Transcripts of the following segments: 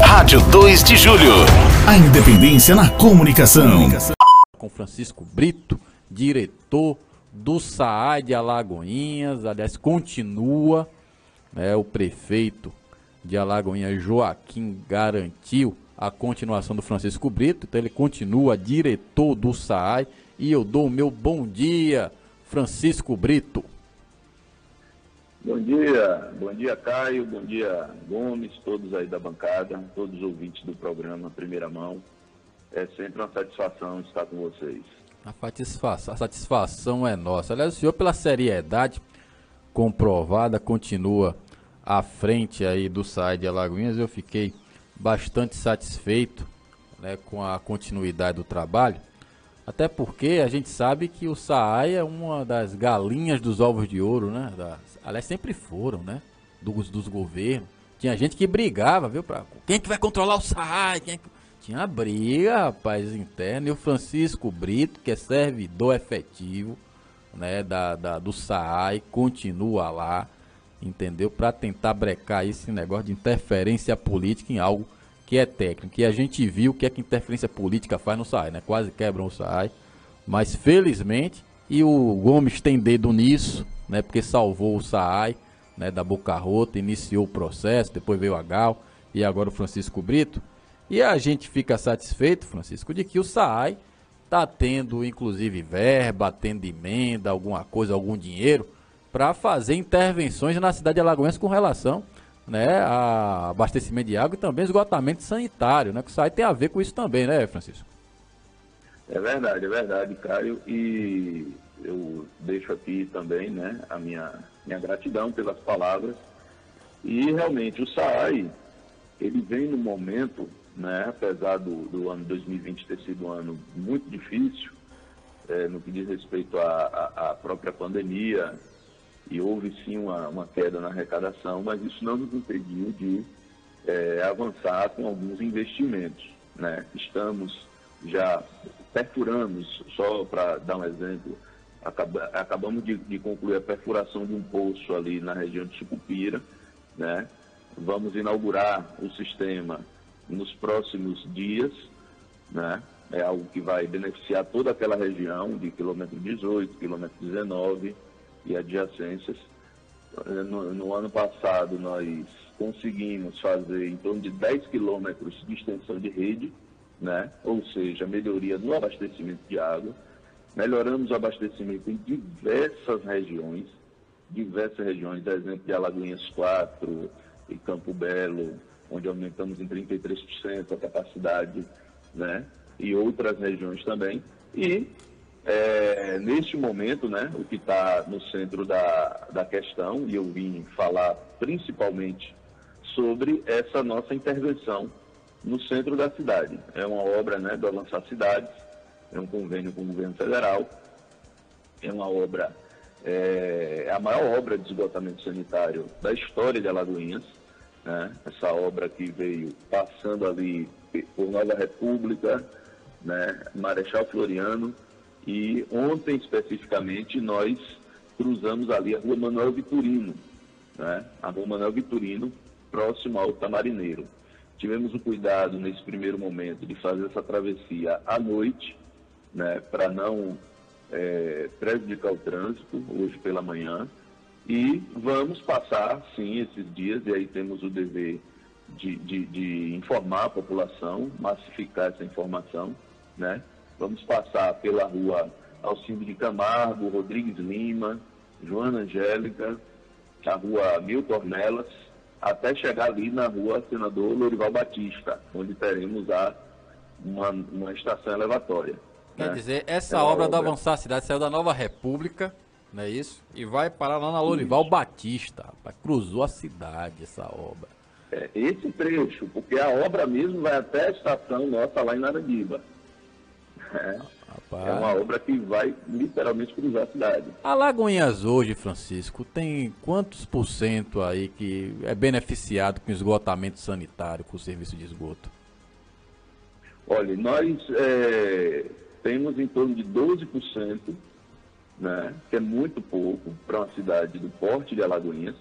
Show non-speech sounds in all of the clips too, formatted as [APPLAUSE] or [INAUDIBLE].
Rádio 2 de Julho. A independência na comunicação. Com Francisco Brito, diretor do SAAI de Alagoinhas, aliás, continua, né, o prefeito de Alagoinhas, Joaquim, garantiu a continuação do Francisco Brito, então ele continua diretor do SAAI, e eu dou o meu bom dia, Francisco Brito. Bom dia, bom dia Caio, bom dia Gomes, todos aí da bancada, todos os ouvintes do programa Primeira Mão. É sempre uma satisfação estar com vocês. A satisfação, a satisfação é nossa. Aliás, o senhor, pela seriedade comprovada, continua à frente aí do SAI de Alagoinhas. Eu fiquei bastante satisfeito né, com a continuidade do trabalho. Até porque a gente sabe que o SAAI é uma das galinhas dos ovos de ouro, né? Da, aliás, sempre foram, né? Dos, dos governos. Tinha gente que brigava, viu? Pra, quem que vai controlar o SAAI? É que... Tinha briga, rapaz, interna. E o Francisco Brito, que é servidor efetivo né, da, da, do SAAI, continua lá, entendeu? Para tentar brecar esse negócio de interferência política em algo que é técnico. E a gente viu o que é que interferência política faz no SAI, né? Quase quebram o SAI. Mas felizmente, e o Gomes tem dedo nisso, né? Porque salvou o SAI, né? Da boca rota, iniciou o processo, depois veio a Gal e agora o Francisco Brito. E a gente fica satisfeito, Francisco, de que o SAI está tendo, inclusive, verba, tendo emenda, alguma coisa, algum dinheiro, para fazer intervenções na cidade de Alagoas com relação né, a abastecimento de água e também esgotamento sanitário, né? Que aí tem a ver com isso também, né, Francisco? É verdade, é verdade, Caio. E eu deixo aqui também, né, a minha, minha gratidão pelas palavras. E realmente o SAAI, ele vem no momento, né, apesar do, do ano 2020 ter sido um ano muito difícil, é, no que diz respeito à, à própria pandemia, e houve sim uma, uma queda na arrecadação, mas isso não nos impediu de é, avançar com alguns investimentos. Né? Estamos já perfuramos, só para dar um exemplo, acaba, acabamos de, de, concluir a perfuração de um poço ali na região de Sucupira, né? Vamos inaugurar o sistema nos próximos dias, né? É algo que vai beneficiar toda aquela região de quilômetro 18, quilômetro 19, e adjacências. No, no, ano passado, nós conseguimos fazer em torno de 10 quilômetros de extensão de rede, né? ou seja, melhoria no abastecimento de água. Melhoramos o abastecimento em diversas regiões, diversas regiões, exemplo de Alagoinhas 4 e Campo Belo, onde aumentamos em 33% a capacidade, né? e outras regiões também. E é, neste momento, né, o que está no centro da, da questão, e eu vim falar principalmente sobre essa nossa intervenção no centro da cidade. É uma obra né, do Avançar Cidades, é um convênio com o governo federal, é uma obra, é, a maior obra de esgotamento sanitário da história de Alagoinhas, né, essa obra que veio passando ali por Nova República, né, Marechal Floriano, e ontem, especificamente, nós cruzamos ali a rua Manuel Vitorino, né? a rua Manuel Vitorino, próximo ao Tamarineiro. Tivemos o cuidado, nesse primeiro momento, de fazer essa travessia à noite, né? para não é, prejudicar o trânsito, hoje pela manhã. E vamos passar, sim, esses dias, e aí temos o dever de, de, de informar a população, massificar essa informação, né? Vamos passar pela rua Alcindo de Camargo, Rodrigues Lima, Joana Angélica, a rua Milton Ornelas, até chegar ali na rua Senador Lorival Batista, onde teremos a, uma, uma estação elevatória. Quer né? dizer, essa é obra, obra da Avançar Cidade saiu da Nova República, não é isso? E vai parar lá na Lorival isso. Batista, rapaz. Cruzou a cidade essa obra. É, esse trecho, porque a obra mesmo vai até a estação nossa lá em Narandiba. É, é uma obra que vai literalmente cruzar a cidade. Alagoinhas hoje, Francisco, tem quantos por cento aí que é beneficiado com esgotamento sanitário, com o serviço de esgoto? Olha, nós é, temos em torno de 12%, né, que é muito pouco para uma cidade do porte de Alagoinhas.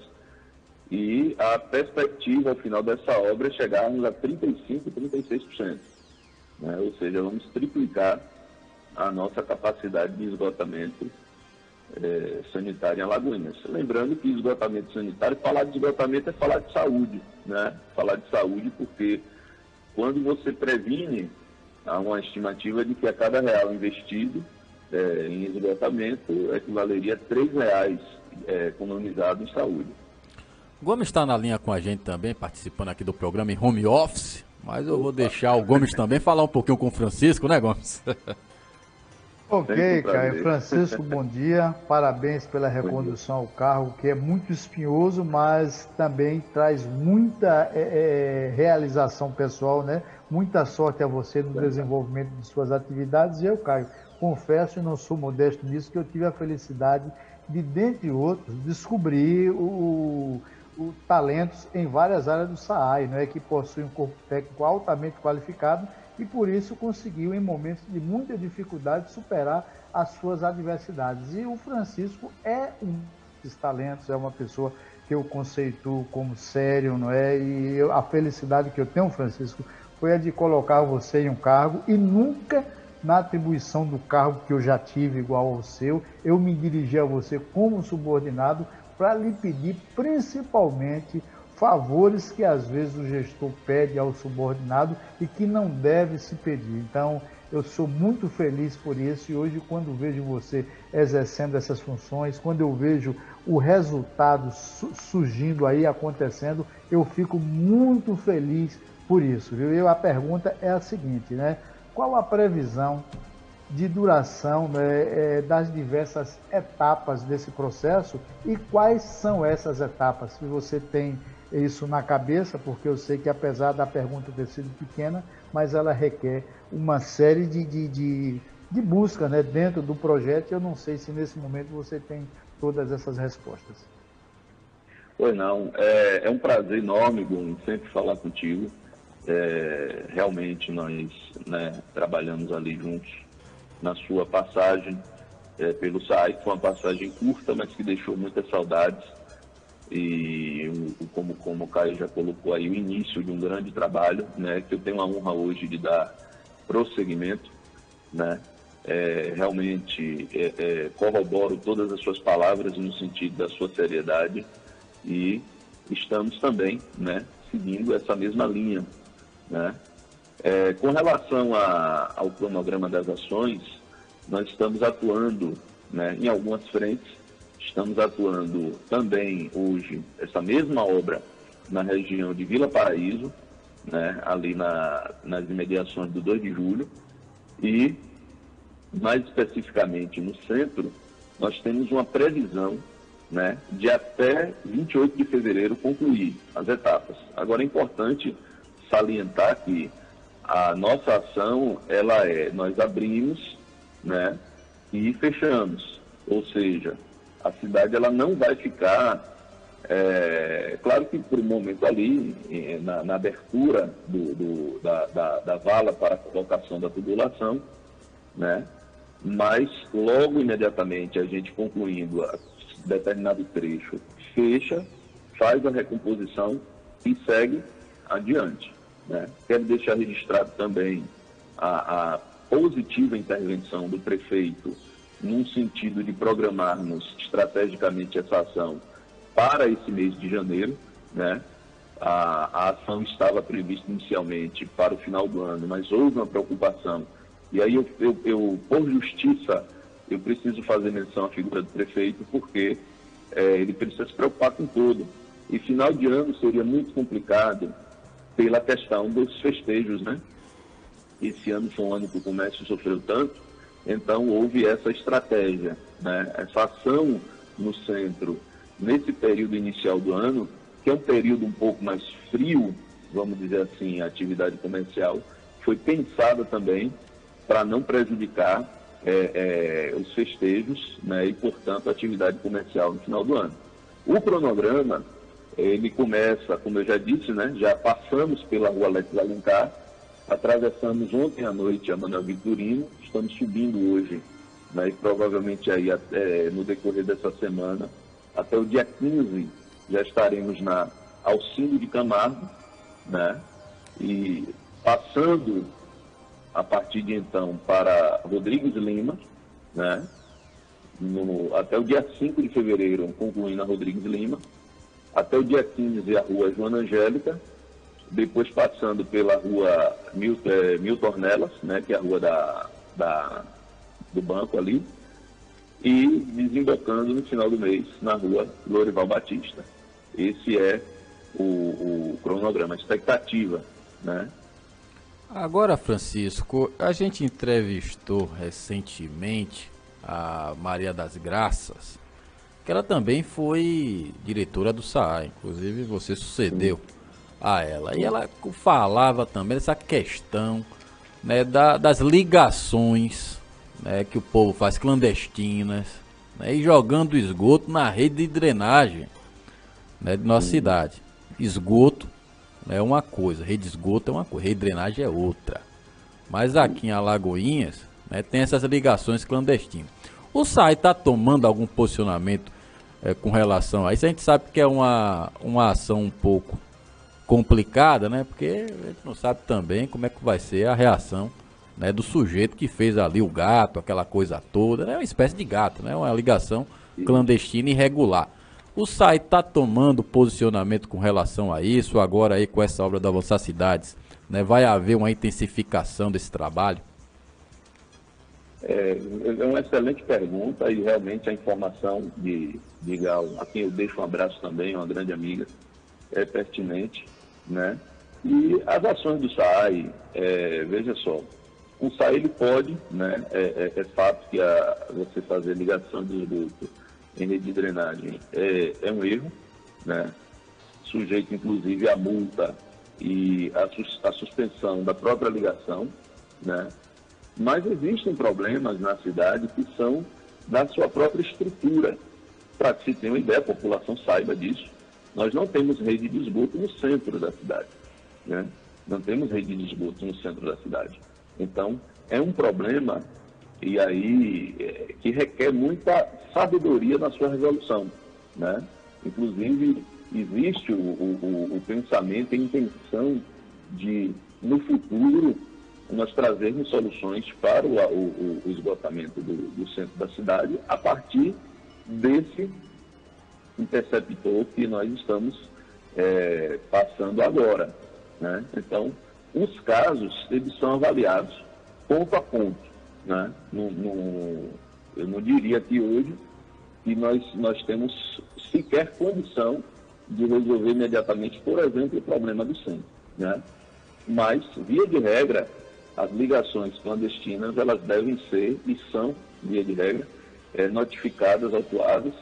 E a perspectiva ao final dessa obra é chegarmos a 35%, 36%. Né? Ou seja, vamos triplicar a nossa capacidade de esgotamento é, sanitário em Alagoinhas. Lembrando que esgotamento sanitário, falar de esgotamento é falar de saúde, né? Falar de saúde porque quando você previne, há uma estimativa de que a cada real investido é, em esgotamento equivaleria a três reais é, economizado em saúde. Gomes está na linha com a gente também, participando aqui do programa em home office, mas eu vou deixar o Gomes também falar um pouquinho com o Francisco, né, Gomes? [LAUGHS] Ok, Caio. Francisco, bom dia. Parabéns pela recondução ao cargo, que é muito espinhoso, mas também traz muita é, é, realização pessoal, né? Muita sorte a você no desenvolvimento de suas atividades. E eu, Caio, confesso, e não sou modesto nisso, que eu tive a felicidade de, dentre outros, descobrir o, o talentos em várias áreas do SAAI, não é que possui um corpo técnico altamente qualificado e por isso conseguiu, em momentos de muita dificuldade, superar as suas adversidades. E o Francisco é um desses talentos, é uma pessoa que eu conceituo como sério, não é? E eu, a felicidade que eu tenho, Francisco, foi a de colocar você em um cargo e nunca na atribuição do cargo que eu já tive igual ao seu, eu me dirigi a você como subordinado para lhe pedir principalmente favores que às vezes o gestor pede ao subordinado e que não deve se pedir. Então, eu sou muito feliz por isso e hoje, quando vejo você exercendo essas funções, quando eu vejo o resultado surgindo aí, acontecendo, eu fico muito feliz por isso. Viu? E a pergunta é a seguinte, né? Qual a previsão de duração né, é, das diversas etapas desse processo e quais são essas etapas? Se você tem isso na cabeça, porque eu sei que apesar da pergunta ter sido pequena, mas ela requer uma série de, de, de, de busca né, dentro do projeto. Eu não sei se nesse momento você tem todas essas respostas. Pois não, é, é um prazer enorme, Gun, sempre falar contigo. É, realmente nós né, trabalhamos ali juntos na sua passagem é, pelo site. Foi uma passagem curta, mas que deixou muitas saudades e como, como o Caio já colocou aí, o início de um grande trabalho, né, que eu tenho a honra hoje de dar prosseguimento, né, é, realmente é, é, corroboro todas as suas palavras no sentido da sua seriedade e estamos também, né, seguindo essa mesma linha, né. É, com relação a, ao cronograma das ações, nós estamos atuando né, em algumas frentes, Estamos atuando também hoje, essa mesma obra, na região de Vila Paraíso, né, ali na, nas imediações do 2 de julho, e mais especificamente no centro, nós temos uma previsão né, de até 28 de fevereiro concluir as etapas. Agora é importante salientar que a nossa ação ela é nós abrimos né, e fechamos, ou seja, a cidade ela não vai ficar, é, claro que por um momento ali, na, na abertura do, do, da, da, da, vala para a colocação da tubulação, né? mas logo imediatamente a gente concluindo a determinado trecho, fecha, faz a recomposição e segue adiante. Né? Quero deixar registrado também a, a positiva intervenção do prefeito num sentido de programarmos estrategicamente essa ação para esse mês de janeiro, né? A, a, ação estava prevista inicialmente para o final do ano, mas houve uma preocupação. E aí, eu, eu, eu por justiça, eu preciso fazer menção à figura do prefeito, porque é, ele precisa se preocupar com tudo. E final de ano seria muito complicado pela questão dos festejos, né? Esse ano foi um ano que o comércio sofreu tanto, então, houve essa estratégia, né? essa ação no centro, nesse período inicial do ano, que é um período um pouco mais frio, vamos dizer assim, a atividade comercial, foi pensada também para não prejudicar é, é, os festejos né? e, portanto, a atividade comercial no final do ano. O cronograma, ele começa, como eu já disse, né? já passamos pela Rua Alex Alencar, Atravessamos ontem à noite a Manuel Vitorino, estamos subindo hoje, né, e provavelmente aí até, no decorrer dessa semana, até o dia 15, já estaremos na Alcindo de Camargo, né? E passando a partir de então para Rodrigues Lima, né? No, até o dia 5 de fevereiro, concluindo a Rodrigues Lima, até o dia 15 a rua Joana Angélica, depois passando pela rua Milton, é, Milton Ornelas, né, que é a rua da, da, do banco ali, e desembocando no final do mês na rua Lorival Batista. Esse é o, o cronograma, a expectativa, né? Agora, Francisco, a gente entrevistou recentemente a Maria das Graças, que ela também foi diretora do SAA, inclusive você sucedeu a ela. E ela falava também dessa questão né, da, das ligações né, que o povo faz clandestinas né, e jogando esgoto na rede de drenagem né, de nossa cidade. Esgoto é uma coisa, rede de esgoto é uma coisa, rede de drenagem é outra. Mas aqui em Alagoinhas né, tem essas ligações clandestinas. O SAI está tomando algum posicionamento é, com relação a isso? A gente sabe que é uma, uma ação um pouco complicada, né? Porque a gente não sabe também como é que vai ser a reação né, do sujeito que fez ali o gato, aquela coisa toda. É né? uma espécie de gato, né? Uma ligação clandestina irregular. O site está tomando posicionamento com relação a isso, agora aí com essa obra da Avançar Cidades, né, vai haver uma intensificação desse trabalho? É, é uma excelente pergunta e realmente a informação de, de Gal, a quem eu deixo um abraço também, uma grande amiga, é pertinente, né? E as ações do SAI, é, veja só, o SAI ele pode, né? É, é, é fato que a, você fazer ligação de esgoto em rede de drenagem é, é um erro, né? sujeito inclusive à multa e a, a suspensão da própria ligação, né? Mas existem problemas na cidade que são da sua própria estrutura. Para que se tenha uma ideia, a população saiba disso, nós não temos rede de esgoto no centro da cidade. Né? Não temos rede de esgoto no centro da cidade. Então, é um problema e aí é, que requer muita sabedoria na sua resolução, né? Inclusive existe o, o, o pensamento e a intenção de no futuro nós trazermos soluções para o, o, o esgotamento do, do, centro da cidade a partir desse interceptor que nós estamos é, passando agora. Né? Então, os casos eles são avaliados ponto a ponto. Né? No, no, eu não diria que hoje que nós, nós temos sequer condição de resolver imediatamente, por exemplo, o problema do centro. Né? Mas, via de regra, as ligações clandestinas elas devem ser e são, via de regra, é, notificadas, autuadas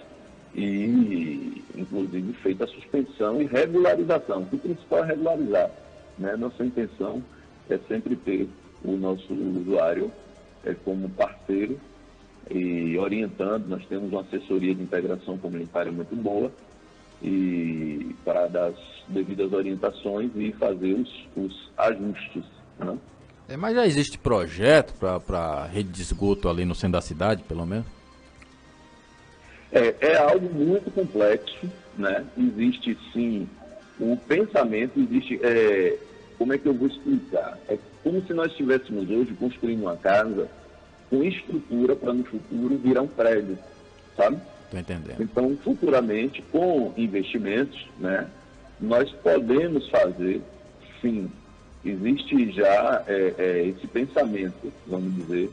e, inclusive, feita a suspensão e regularização. O principal é regularizar. Né? Nossa intenção é sempre ter o nosso usuário é, como parceiro e orientando. Nós temos uma assessoria de integração comunitária muito boa e para dar as devidas orientações e fazer os, os ajustes. Né? É, mas já existe projeto para rede de esgoto ali no centro da cidade, pelo menos? É, é algo muito complexo, né? Existe sim o pensamento, existe. É, como é que eu vou explicar? É como se nós estivéssemos hoje construindo uma casa com estrutura para no futuro virar um prédio, sabe? Estou entendendo. Então, futuramente, com investimentos, né, nós podemos fazer, sim, existe já é, é, esse pensamento, vamos dizer,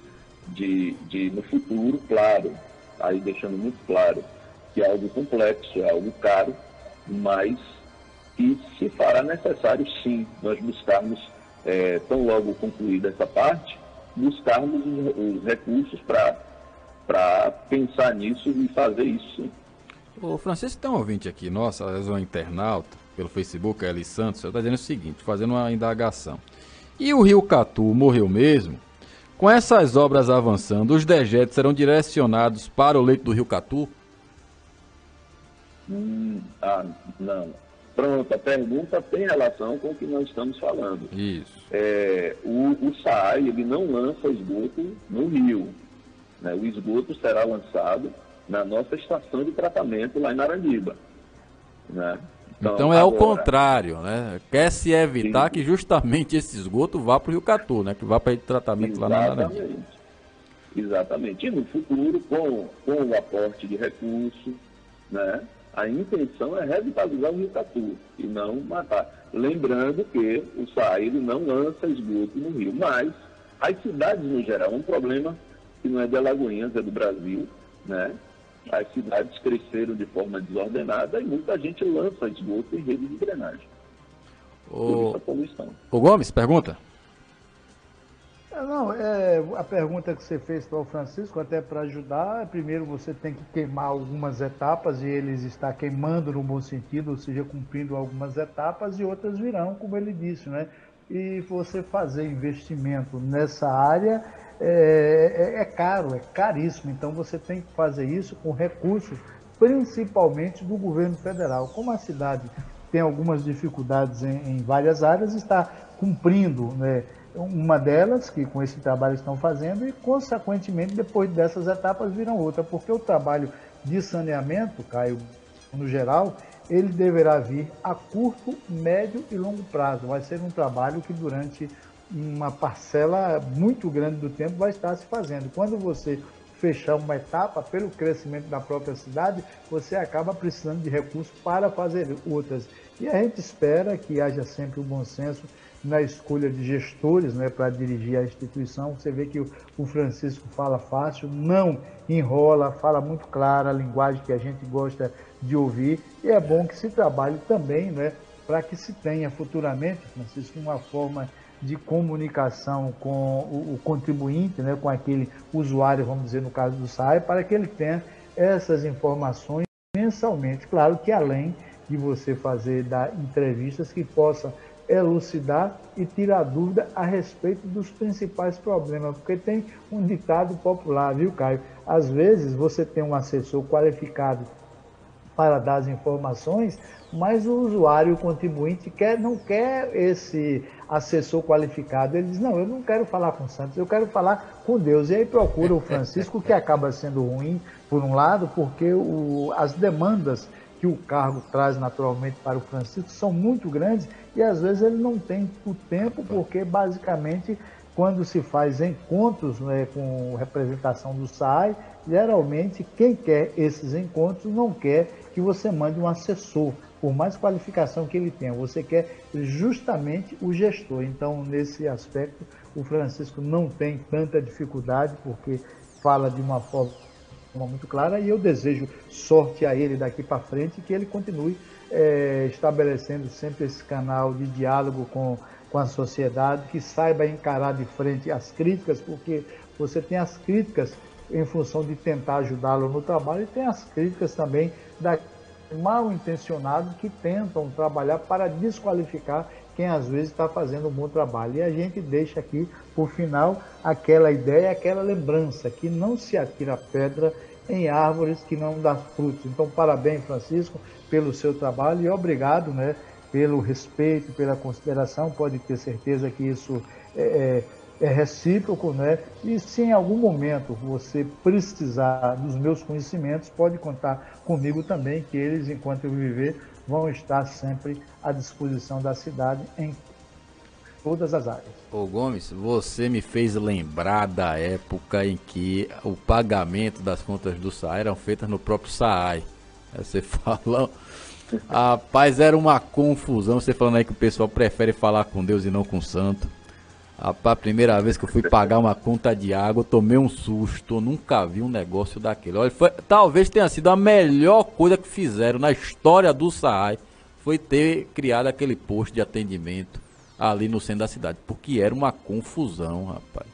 de, de no futuro, claro, aí deixando muito claro que é algo complexo, é algo caro, mas que se fará necessário sim nós buscarmos é, tão logo concluída essa parte, buscarmos os, os recursos para pensar nisso e fazer isso sim. Ô Francisco, tem um ouvinte aqui, nossa, é um internauta, pelo Facebook, Eli Santos, está dizendo o seguinte, fazendo uma indagação. E o Rio Catu morreu mesmo? Com essas obras avançando, os dejetos serão direcionados para o leito do Rio Catu? Hum, ah, não. Pronto, a pergunta tem relação com o que nós estamos falando. Isso. É, o, o SAI, ele não lança esgoto no rio. Né? O esgoto será lançado na nossa estação de tratamento lá em Narandiba. Né? Então, então, é agora... o contrário, né? Quer se evitar Sim. que justamente esse esgoto vá para o Rio Catu, né? Que vá para tratamento Exatamente. lá na Naranjinha. Exatamente. E no futuro, com, com o aporte de recursos, né? A intenção é revitalizar o Rio Catu e não matar. Lembrando que o SAI não lança esgoto no rio, mas as cidades no geral, um problema que não é de Alagoinhas, é do Brasil, né? As cidades cresceram de forma desordenada e muita gente lança esgoto em rede de drenagem. O, o Gomes, pergunta. É, não, é, a pergunta que você fez para o Francisco, até para ajudar, é, primeiro você tem que queimar algumas etapas e eles está queimando no bom sentido, ou seja, cumprindo algumas etapas e outras virão, como ele disse, né? E você fazer investimento nessa área é, é, é caro, é caríssimo. Então você tem que fazer isso com recursos, principalmente do governo federal. Como a cidade tem algumas dificuldades em, em várias áreas, está cumprindo né, uma delas, que com esse trabalho estão fazendo, e consequentemente depois dessas etapas viram outra, porque o trabalho de saneamento, Caio, no geral, ele deverá vir a curto, médio e longo prazo. Vai ser um trabalho que durante uma parcela muito grande do tempo vai estar se fazendo. Quando você fechar uma etapa, pelo crescimento da própria cidade, você acaba precisando de recursos para fazer outras. E a gente espera que haja sempre o bom senso na escolha de gestores né, para dirigir a instituição. Você vê que o Francisco fala fácil, não enrola, fala muito clara a linguagem que a gente gosta de ouvir. E é bom que se trabalhe também né, para que se tenha futuramente, Francisco, uma forma de comunicação com o, contribuinte, né, com aquele usuário, vamos dizer, no caso do SAI, para que ele tenha essas informações mensalmente. Claro que além de você fazer da entrevistas que possa elucidar e tirar dúvida a respeito dos principais problemas, porque tem um ditado popular, viu, Caio? Às vezes você tem um assessor qualificado para dar as informações, mas o usuário, o contribuinte, quer, não quer esse assessor qualificado. Ele diz: Não, eu não quero falar com Santos, eu quero falar com Deus. E aí procura o Francisco, que acaba sendo ruim, por um lado, porque o, as demandas que o cargo traz naturalmente para o Francisco são muito grandes e às vezes ele não tem o tempo, porque basicamente quando se faz encontros né, com representação do SAI, geralmente quem quer esses encontros não quer que você mande um assessor por mais qualificação que ele tenha, você quer justamente o gestor. Então, nesse aspecto, o Francisco não tem tanta dificuldade, porque fala de uma forma muito clara, e eu desejo sorte a ele daqui para frente, que ele continue é, estabelecendo sempre esse canal de diálogo com, com a sociedade, que saiba encarar de frente as críticas, porque você tem as críticas em função de tentar ajudá-lo no trabalho, e tem as críticas também da mal intencionados que tentam trabalhar para desqualificar quem às vezes está fazendo um bom trabalho. E a gente deixa aqui, por final, aquela ideia, aquela lembrança, que não se atira pedra em árvores que não dão frutos. Então, parabéns, Francisco, pelo seu trabalho e obrigado né, pelo respeito, pela consideração. Pode ter certeza que isso é, é recíproco, né? E se em algum momento você precisar dos meus conhecimentos, pode contar comigo também, que eles, enquanto eu viver, vão estar sempre à disposição da cidade em todas as áreas. Ô Gomes, você me fez lembrar da época em que o pagamento das contas do SAAI eram feitas no próprio SAAI. Você [LAUGHS] falou. Rapaz, era uma confusão. Você falando aí que o pessoal prefere falar com Deus e não com o santo. A primeira vez que eu fui pagar uma conta de água, eu tomei um susto. Eu nunca vi um negócio daquele. Olha, foi, talvez tenha sido a melhor coisa que fizeram na história do SAAI. Foi ter criado aquele posto de atendimento ali no centro da cidade. Porque era uma confusão, rapaz.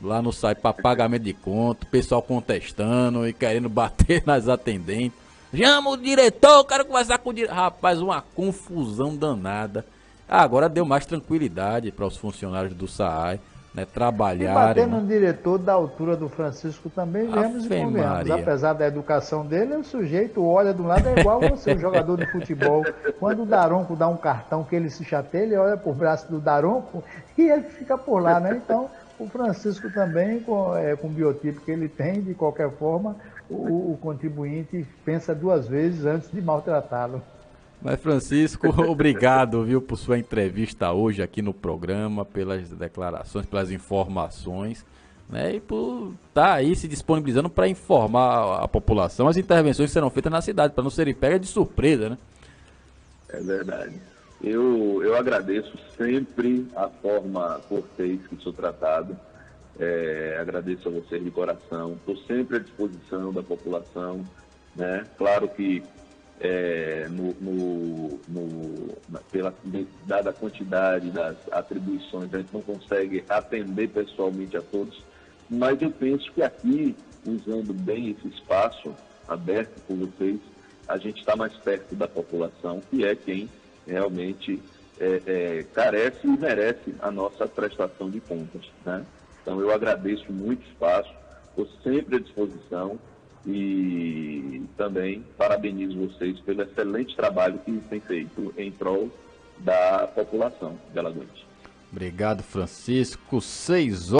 Lá no SAAI para pagamento de conta, o pessoal contestando e querendo [LAUGHS] bater nas atendentes. Chama o diretor, quero conversar com o diretor. Rapaz, uma confusão danada. Agora deu mais tranquilidade para os funcionários do SAAI, né, trabalharem. E batendo né? diretor da altura do Francisco também, vemos e convenhamos. Apesar da educação dele, o sujeito olha um lado, é igual você, o jogador de futebol. Quando o Daronco dá um cartão que ele se chateia, ele olha por braço do Daronco [LAUGHS] e ele fica por lá, né? Então, o Francisco também, com, é, com o biotipo que ele tem, de qualquer forma, o, o contribuinte pensa duas vezes antes de maltratá-lo. Mas, Francisco, [LAUGHS] obrigado, viu, por sua entrevista hoje aqui no programa, pelas declarações, pelas informações, né, e por estar tá aí se disponibilizando para informar a população as intervenções que serão feitas na cidade, para não serem pegas de surpresa, né? É verdade. Eu, eu agradeço sempre a forma cortês que sou tratado. É, agradeço a vocês de coração. Estou sempre à disposição da população. Né? Claro que é, no, no, no, pela dada quantidade das atribuições, a gente não consegue atender pessoalmente a todos, mas eu penso que aqui, usando bem esse espaço aberto por vocês, a gente está mais perto da população, que é quem realmente é, é, carece e merece a nossa prestação de contas. Né? Então eu agradeço muito o espaço, estou sempre à disposição e também parabenizo vocês pelo excelente trabalho que têm feito em prol da população de Alagoas. Obrigado, Francisco. Seis